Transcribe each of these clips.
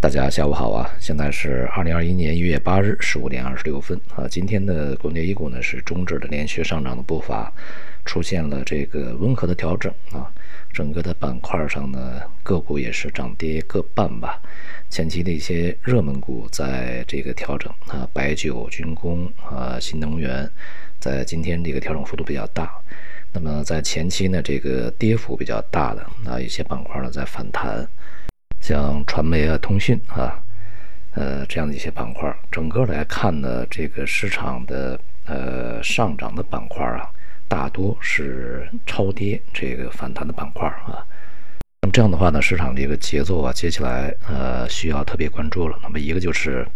大家下午好啊！现在是二零二一年一月八日十五点二十六分啊。今天的国内 A 股呢是终止了连续上涨的步伐，出现了这个温和的调整啊。整个的板块上呢，个股也是涨跌各半吧。前期的一些热门股在这个调整啊，白酒、军工啊、新能源，在今天这个调整幅度比较大。那么在前期呢，这个跌幅比较大的啊一些板块呢在反弹。像传媒啊、通讯啊，呃，这样的一些板块，整个来看呢，这个市场的呃上涨的板块啊，大多是超跌这个反弹的板块啊。那么这样的话呢，市场这个节奏啊，接下来呃需要特别关注了。那么一个就是，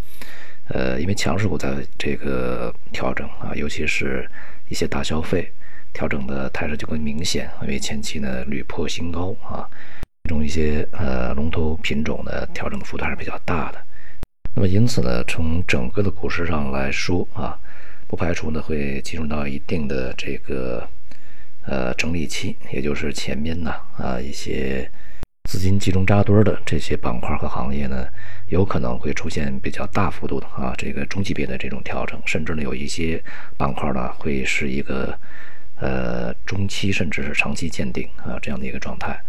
呃，因为强势股在这个调整啊，尤其是一些大消费调整的态势就更明显，因为前期呢屡破新高啊。其中一些呃龙头品种的调整的幅度还是比较大的，那么因此呢，从整个的股市上来说啊，不排除呢会进入到一定的这个呃整理期，也就是前面呢啊一些资金集中扎堆的这些板块和行业呢，有可能会出现比较大幅度的啊这个中级别的这种调整，甚至呢有一些板块呢会是一个呃中期甚至是长期见顶啊这样的一个状态。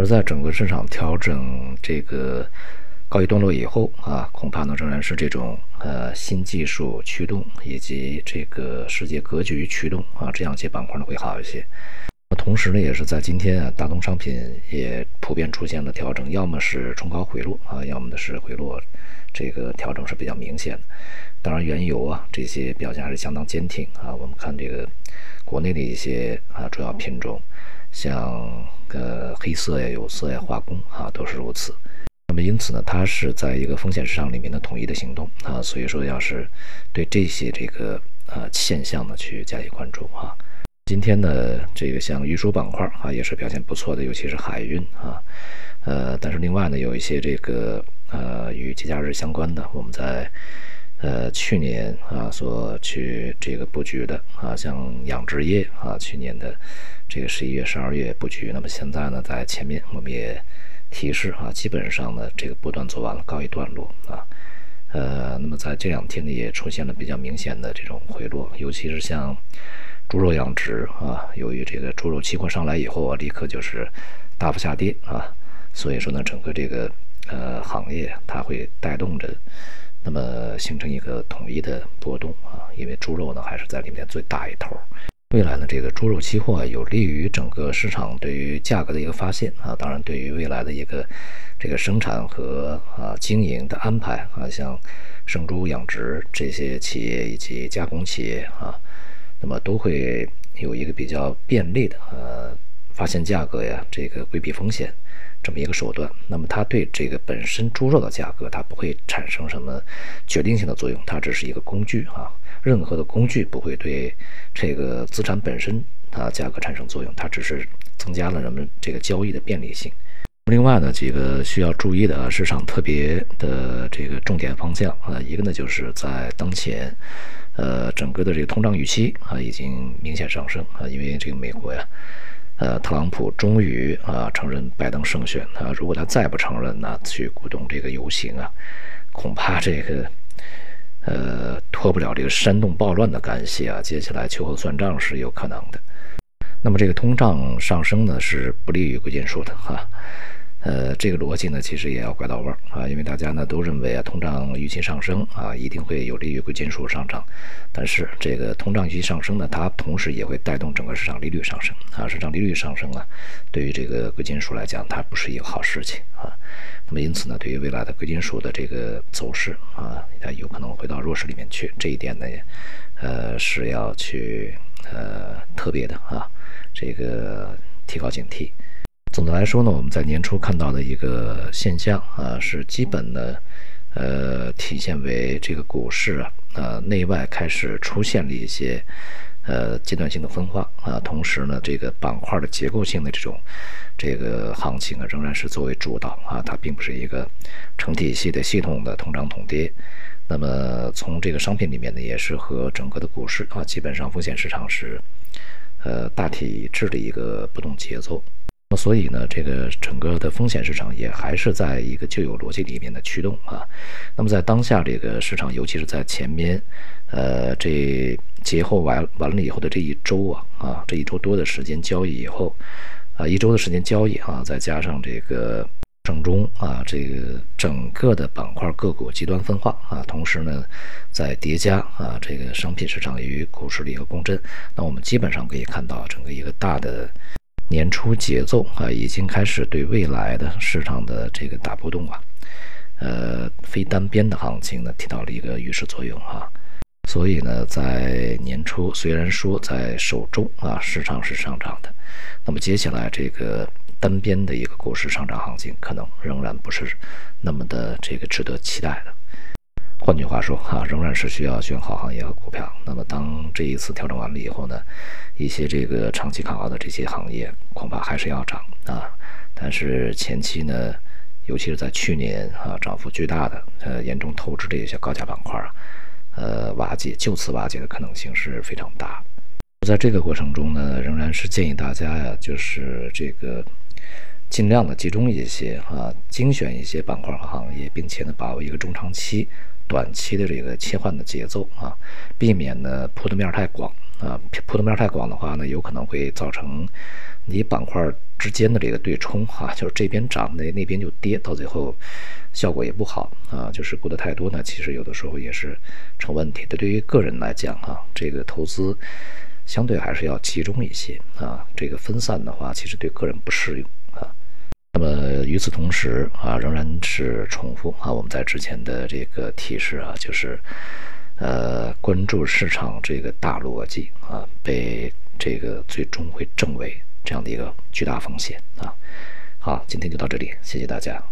而在整个市场调整这个告一段落以后啊，恐怕呢仍然是这种呃新技术驱动以及这个世界格局驱动啊这样一些板块呢会好一些。同时呢，也是在今天啊，大宗商品也普遍出现了调整，要么是冲高回落啊，要么呢是回落，这个调整是比较明显的。当然，原油啊这些表现还是相当坚挺啊。我们看这个国内的一些啊主要品种。像呃黑色呀、有色呀、化工啊，都是如此。那么因此呢，它是在一个风险市场里面的统一的行动啊，所以说要是对这些这个呃现象呢去加以关注啊。今天呢，这个像运输板块啊也是表现不错的，尤其是海运啊。呃，但是另外呢，有一些这个呃与节假日相关的，我们在。呃，去年啊，所去这个布局的啊，像养殖业啊，去年的这个十一月、十二月布局，那么现在呢，在前面我们也提示啊，基本上呢，这个波段做完了，告一段落啊。呃，那么在这两天呢，也出现了比较明显的这种回落，尤其是像猪肉养殖啊，由于这个猪肉期货上来以后啊，立刻就是大幅下跌啊，所以说呢，整个这个呃行业它会带动着。那么形成一个统一的波动啊，因为猪肉呢还是在里面最大一头。未来呢，这个猪肉期货有利于整个市场对于价格的一个发现啊，当然对于未来的一个这个生产和啊经营的安排啊，像生猪养殖这些企业以及加工企业啊，那么都会有一个比较便利的呃发现价格呀，这个规避风险。这么一个手段，那么它对这个本身猪肉的价格，它不会产生什么决定性的作用，它只是一个工具啊。任何的工具不会对这个资产本身它价格产生作用，它只是增加了人们这个交易的便利性。另外呢，几个需要注意的市场特别的这个重点方向啊，一个呢就是在当前，呃，整个的这个通胀预期啊已经明显上升啊，因为这个美国呀。呃，特朗普终于啊承认拜登胜选啊，如果他再不承认呢，去鼓动这个游行啊，恐怕这个呃脱不了这个煽动暴乱的干系啊，接下来秋后算账是有可能的。那么这个通胀上升呢，是不利于贵金属的哈。呃，这个逻辑呢，其实也要拐到弯儿啊，因为大家呢都认为啊，通胀预期上升啊，一定会有利于贵金属上涨。但是这个通胀预期上升呢，它同时也会带动整个市场利率上升啊，市场利率上升啊，对于这个贵金属来讲，它不是一个好事情啊。那么因此呢，对于未来的贵金属的这个走势啊，它有可能回到弱势里面去，这一点呢，呃，是要去呃特别的啊，这个提高警惕。总的来说呢，我们在年初看到的一个现象啊，是基本的，呃，体现为这个股市啊，呃，内外开始出现了一些呃阶段性的分化啊，同时呢，这个板块的结构性的这种这个行情啊，仍然是作为主导啊，它并不是一个成体系的系统的同涨同跌。那么从这个商品里面呢，也是和整个的股市啊，基本上风险市场是呃大体一致的一个波动节奏。那所以呢，这个整个的风险市场也还是在一个旧有逻辑里面的驱动啊。那么在当下这个市场，尤其是在前面，呃，这节后完完了以后的这一周啊，啊，这一周多的时间交易以后，啊，一周的时间交易啊，再加上这个整中啊，这个整个的板块个股极端分化啊，同时呢，在叠加啊，这个商品市场与股市的一个共振，那我们基本上可以看到整个一个大的。年初节奏啊，已经开始对未来的市场的这个大波动啊，呃，非单边的行情呢，起到了一个预示作用啊。所以呢，在年初虽然说在首周啊，市场是上涨的，那么接下来这个单边的一个股市上涨行情，可能仍然不是那么的这个值得期待的。换句话说，哈，仍然是需要选好行业和股票。那么，当这一次调整完了以后呢，一些这个长期看好的这些行业恐怕还是要涨啊。但是前期呢，尤其是在去年啊，涨幅巨大的、呃，严重透支的一些高价板块啊，呃，瓦解、就此瓦解的可能性是非常大。在这个过程中呢，仍然是建议大家呀，就是这个尽量的集中一些啊，精选一些板块和行业，并且呢，把握一个中长期。短期的这个切换的节奏啊，避免呢铺的面太广啊，铺的面太广的话呢，有可能会造成你板块之间的这个对冲哈，就是这边涨那那边就跌，到最后效果也不好啊。就是估的太多呢，其实有的时候也是成问题的。对于个人来讲哈，这个投资相对还是要集中一些啊，这个分散的话，其实对个人不适用。那么与此同时啊，仍然是重复啊，我们在之前的这个提示啊，就是，呃，关注市场这个大逻辑啊，被这个最终会证伪这样的一个巨大风险啊。好，今天就到这里，谢谢大家。